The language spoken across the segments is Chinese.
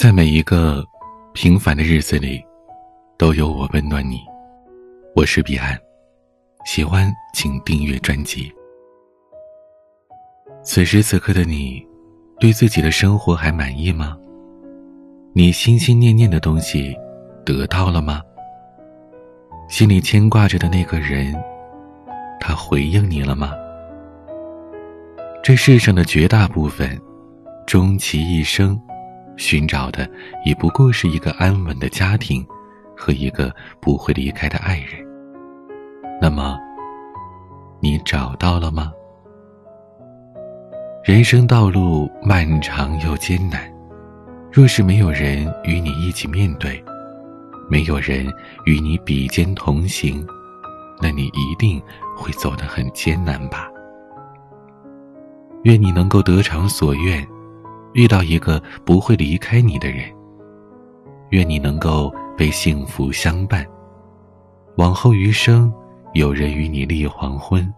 在每一个平凡的日子里，都有我温暖你。我是彼岸，喜欢请订阅专辑。此时此刻的你，对自己的生活还满意吗？你心心念念的东西，得到了吗？心里牵挂着的那个人，他回应你了吗？这世上的绝大部分，终其一生。寻找的也不过是一个安稳的家庭，和一个不会离开的爱人。那么，你找到了吗？人生道路漫长又艰难，若是没有人与你一起面对，没有人与你比肩同行，那你一定会走得很艰难吧。愿你能够得偿所愿。遇到一个不会离开你的人，愿你能够被幸福相伴，往后余生，有人与你立黄昏，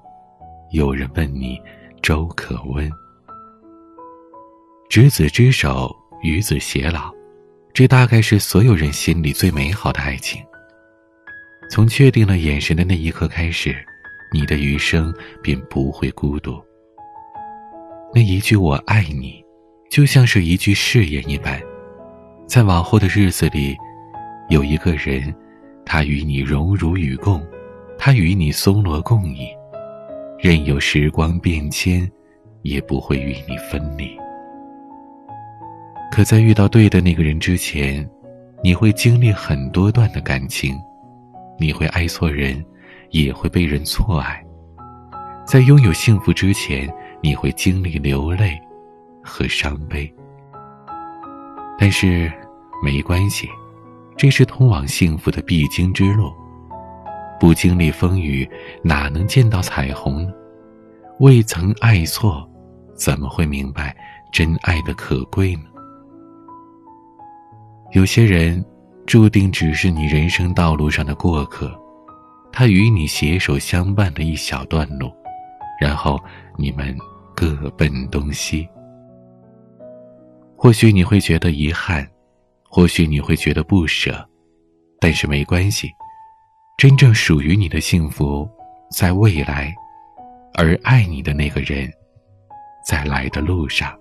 有人问你粥可温。执子之手，与子偕老，这大概是所有人心里最美好的爱情。从确定了眼神的那一刻开始，你的余生便不会孤独。那一句“我爱你”。就像是一句誓言一般，在往后的日子里，有一个人，他与你荣辱与共，他与你松萝共饮，任由时光变迁，也不会与你分离。可在遇到对的那个人之前，你会经历很多段的感情，你会爱错人，也会被人错爱。在拥有幸福之前，你会经历流泪。和伤悲，但是没关系，这是通往幸福的必经之路。不经历风雨，哪能见到彩虹呢？未曾爱错，怎么会明白真爱的可贵呢？有些人，注定只是你人生道路上的过客，他与你携手相伴的一小段路，然后你们各奔东西。或许你会觉得遗憾，或许你会觉得不舍，但是没关系，真正属于你的幸福在未来，而爱你的那个人，在来的路上。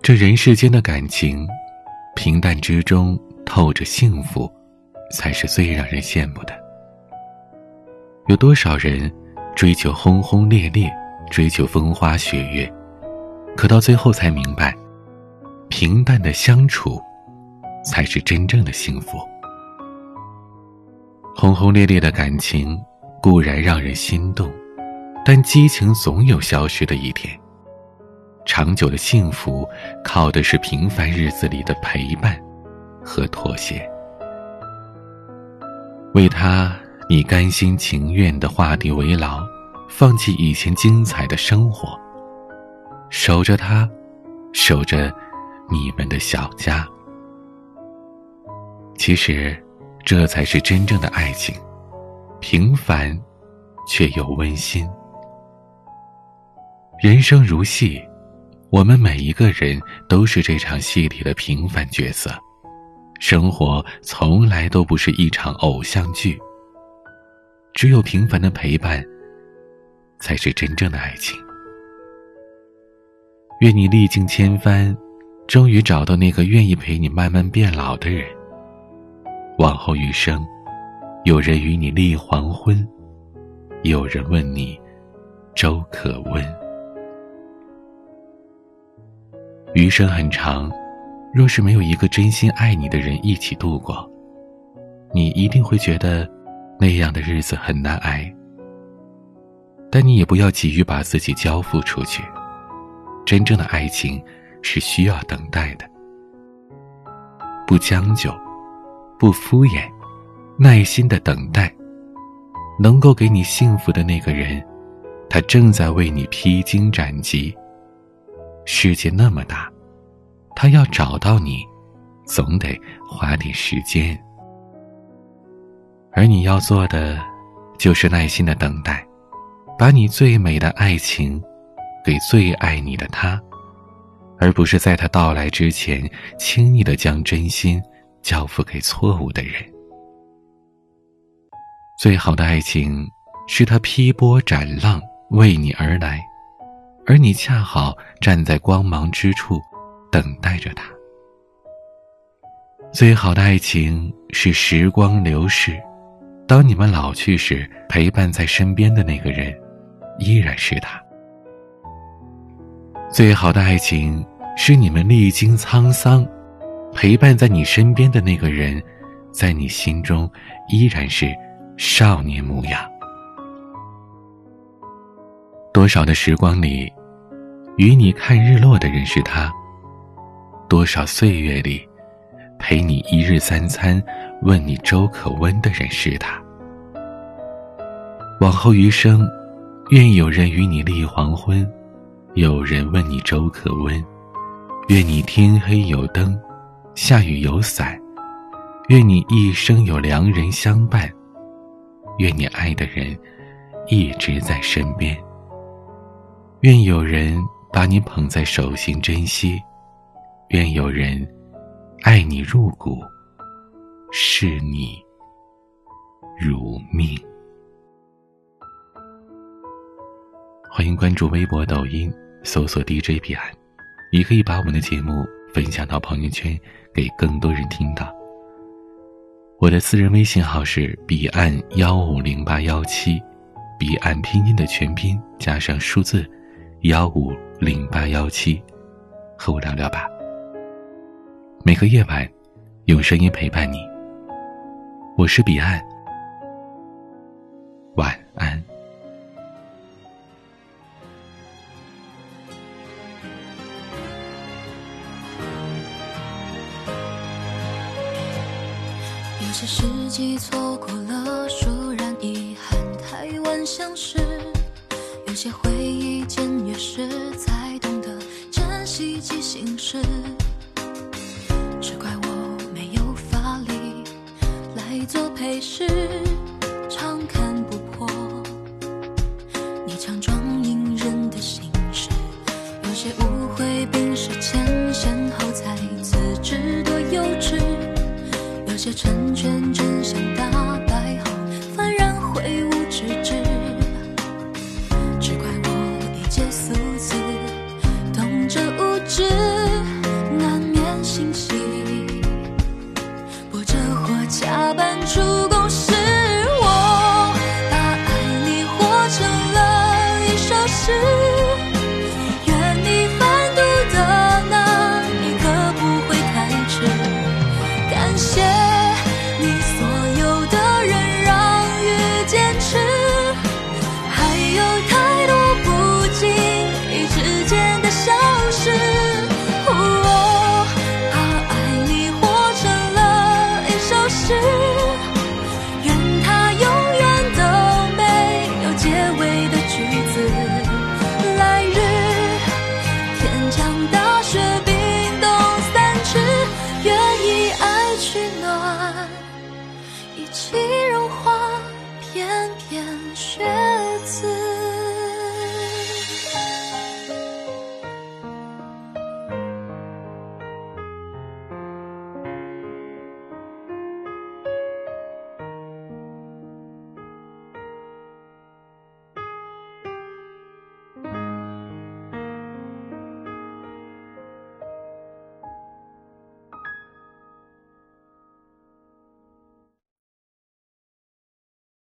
这人世间的感情，平淡之中透着幸福，才是最让人羡慕的。有多少人追求轰轰烈烈，追求风花雪月？可到最后才明白，平淡的相处，才是真正的幸福。轰轰烈烈的感情固然让人心动，但激情总有消失的一天。长久的幸福，靠的是平凡日子里的陪伴和妥协。为他，你甘心情愿的画地为牢，放弃以前精彩的生活。守着他，守着你们的小家。其实，这才是真正的爱情，平凡却又温馨。人生如戏，我们每一个人都是这场戏里的平凡角色。生活从来都不是一场偶像剧。只有平凡的陪伴，才是真正的爱情。愿你历经千帆，终于找到那个愿意陪你慢慢变老的人。往后余生，有人与你立黄昏，有人问你粥可温。余生很长，若是没有一个真心爱你的人一起度过，你一定会觉得那样的日子很难挨。但你也不要急于把自己交付出去。真正的爱情是需要等待的，不将就，不敷衍，耐心的等待。能够给你幸福的那个人，他正在为你披荆斩棘。世界那么大，他要找到你，总得花点时间。而你要做的，就是耐心的等待，把你最美的爱情。给最爱你的他，而不是在他到来之前轻易的将真心交付给错误的人。最好的爱情，是他劈波斩浪为你而来，而你恰好站在光芒之处，等待着他。最好的爱情是时光流逝，当你们老去时，陪伴在身边的那个人，依然是他。最好的爱情是你们历经沧桑，陪伴在你身边的那个人，在你心中依然是少年模样。多少的时光里，与你看日落的人是他；多少岁月里，陪你一日三餐、问你粥可温的人是他。往后余生，愿有人与你立黄昏。有人问你粥可温，愿你天黑有灯，下雨有伞，愿你一生有良人相伴，愿你爱的人一直在身边，愿有人把你捧在手心珍惜，愿有人爱你入骨，视你如命。欢迎关注微博、抖音。搜索 DJ 彼岸，也可以把我们的节目分享到朋友圈，给更多人听到。我的私人微信号是彼岸幺五零八幺七，彼岸拼音的全拼加上数字幺五零八幺七，和我聊聊吧。每个夜晚，用声音陪伴你。我是彼岸，晚安。记错过了，倏然遗憾，太晚相识。有些回忆渐越时，才懂得珍惜记心事。只怪我没有法力来做陪饰，常看不破你强装结束。